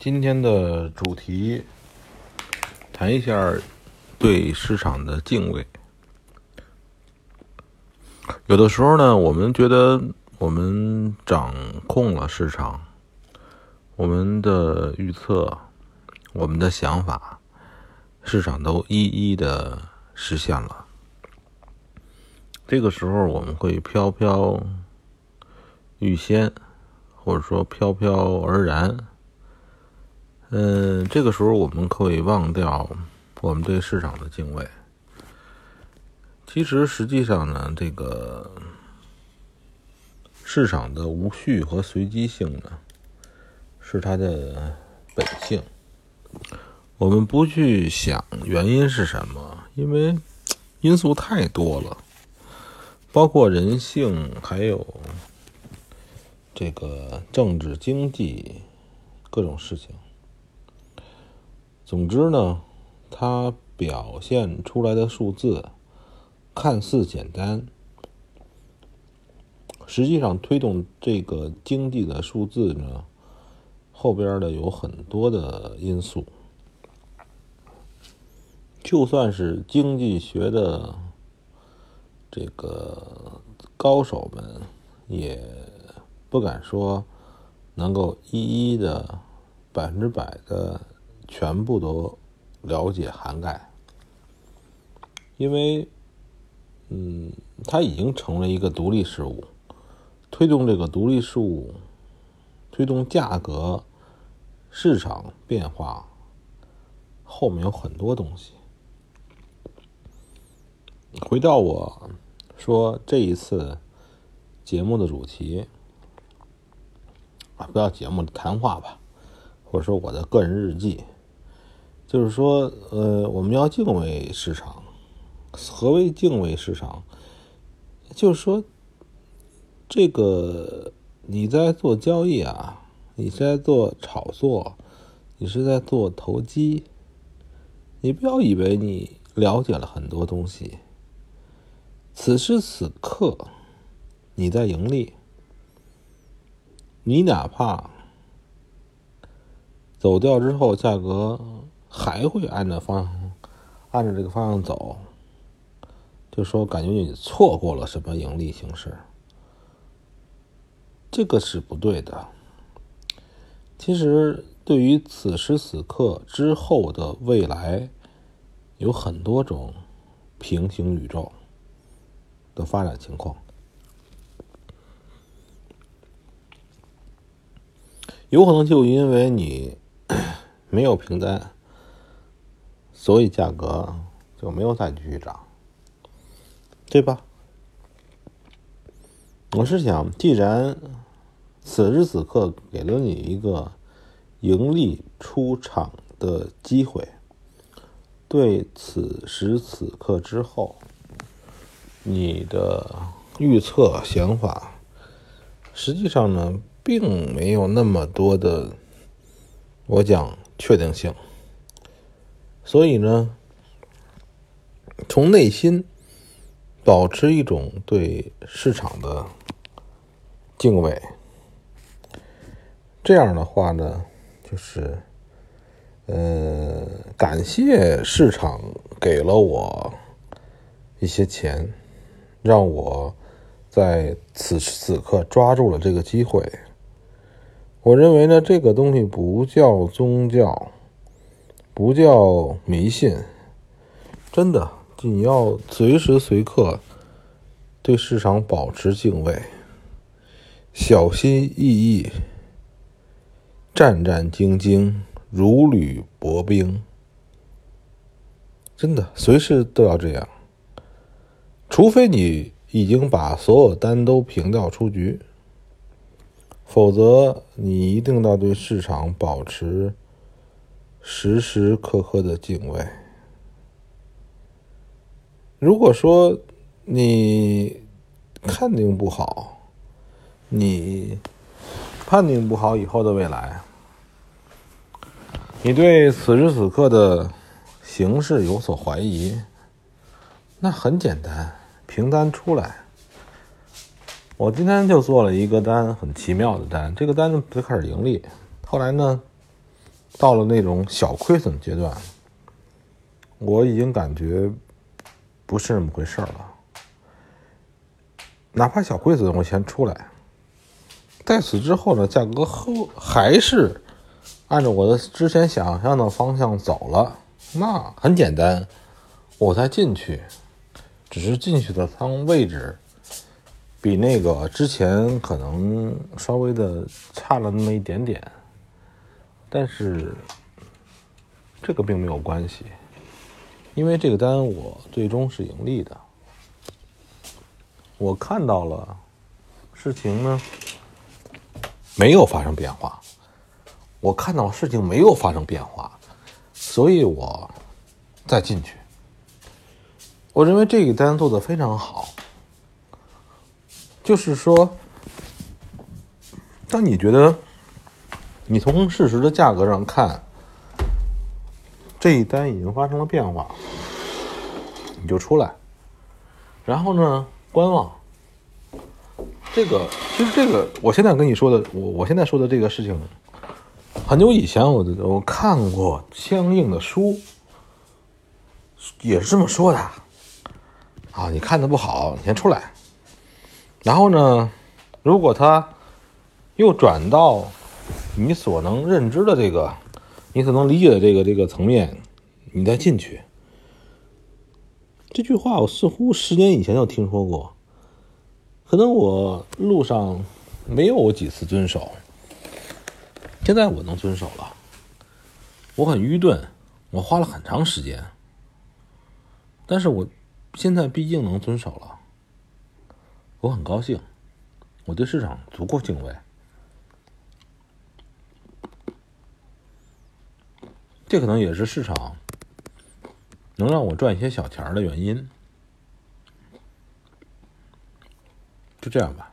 今天的主题谈一下对市场的敬畏。有的时候呢，我们觉得我们掌控了市场，我们的预测、我们的想法，市场都一一的实现了。这个时候，我们会飘飘欲仙，或者说飘飘而然。嗯，这个时候我们可以忘掉我们对市场的敬畏。其实，实际上呢，这个市场的无序和随机性呢，是它的本性。我们不去想原因是什么，因为因素太多了，包括人性，还有这个政治、经济各种事情。总之呢，它表现出来的数字看似简单，实际上推动这个经济的数字呢，后边的有很多的因素。就算是经济学的这个高手们，也不敢说能够一一的百分之百的。全部都了解涵盖，因为，嗯，它已经成了一个独立事物，推动这个独立事物，推动价格、市场变化，后面有很多东西。回到我说这一次节目的主题啊，不要节目谈话吧，或者说我的个人日记。就是说，呃，我们要敬畏市场。何为敬畏市场？就是说，这个你在做交易啊，你在做炒作，你是在做投机。你不要以为你了解了很多东西，此时此刻你在盈利，你哪怕走掉之后，价格。还会按照方向，按照这个方向走，就说感觉你错过了什么盈利形式，这个是不对的。其实，对于此时此刻之后的未来，有很多种平行宇宙的发展情况，有可能就因为你 没有平单。所以价格就没有再继续涨，对吧？我是想，既然此时此刻给了你一个盈利出场的机会，对此时此刻之后你的预测想法，实际上呢，并没有那么多的，我讲确定性。所以呢，从内心保持一种对市场的敬畏，这样的话呢，就是呃，感谢市场给了我一些钱，让我在此时此刻抓住了这个机会。我认为呢，这个东西不叫宗教。不叫迷信，真的，你要随时随刻对市场保持敬畏，小心翼翼，战战兢兢，如履薄冰。真的，随时都要这样，除非你已经把所有单都平掉出局，否则你一定要对市场保持。时时刻刻的敬畏。如果说你判定不好，你判定不好以后的未来，你对此时此刻的形势有所怀疑，那很简单，平单出来。我今天就做了一个单，很奇妙的单。这个单就开始盈利，后来呢？到了那种小亏损阶段，我已经感觉不是那么回事了。哪怕小亏损，我先出来。在此之后呢，价格后还是按照我的之前想象的方向走了，那很简单，我再进去，只是进去的仓位置比那个之前可能稍微的差了那么一点点，但是这个并没有关系，因为这个单我最终是盈利的。我看到了事情呢没有发生变化，我看到事情没有发生变化，所以我再进去。我认为这个单做的非常好，就是说，当你觉得你从事实的价格上看这一单已经发生了变化，你就出来，然后呢？观望，这个其实这个，我现在跟你说的，我我现在说的这个事情，很久以前我我看过相应的书，也是这么说的。啊，你看的不好，你先出来。然后呢，如果他又转到你所能认知的这个，你所能理解的这个这个层面，你再进去。这句话我似乎十年以前就听说过，可能我路上没有几次遵守，现在我能遵守了。我很愚钝，我花了很长时间，但是我现在毕竟能遵守了，我很高兴，我对市场足够敬畏，这可能也是市场。能让我赚一些小钱儿的原因，就这样吧。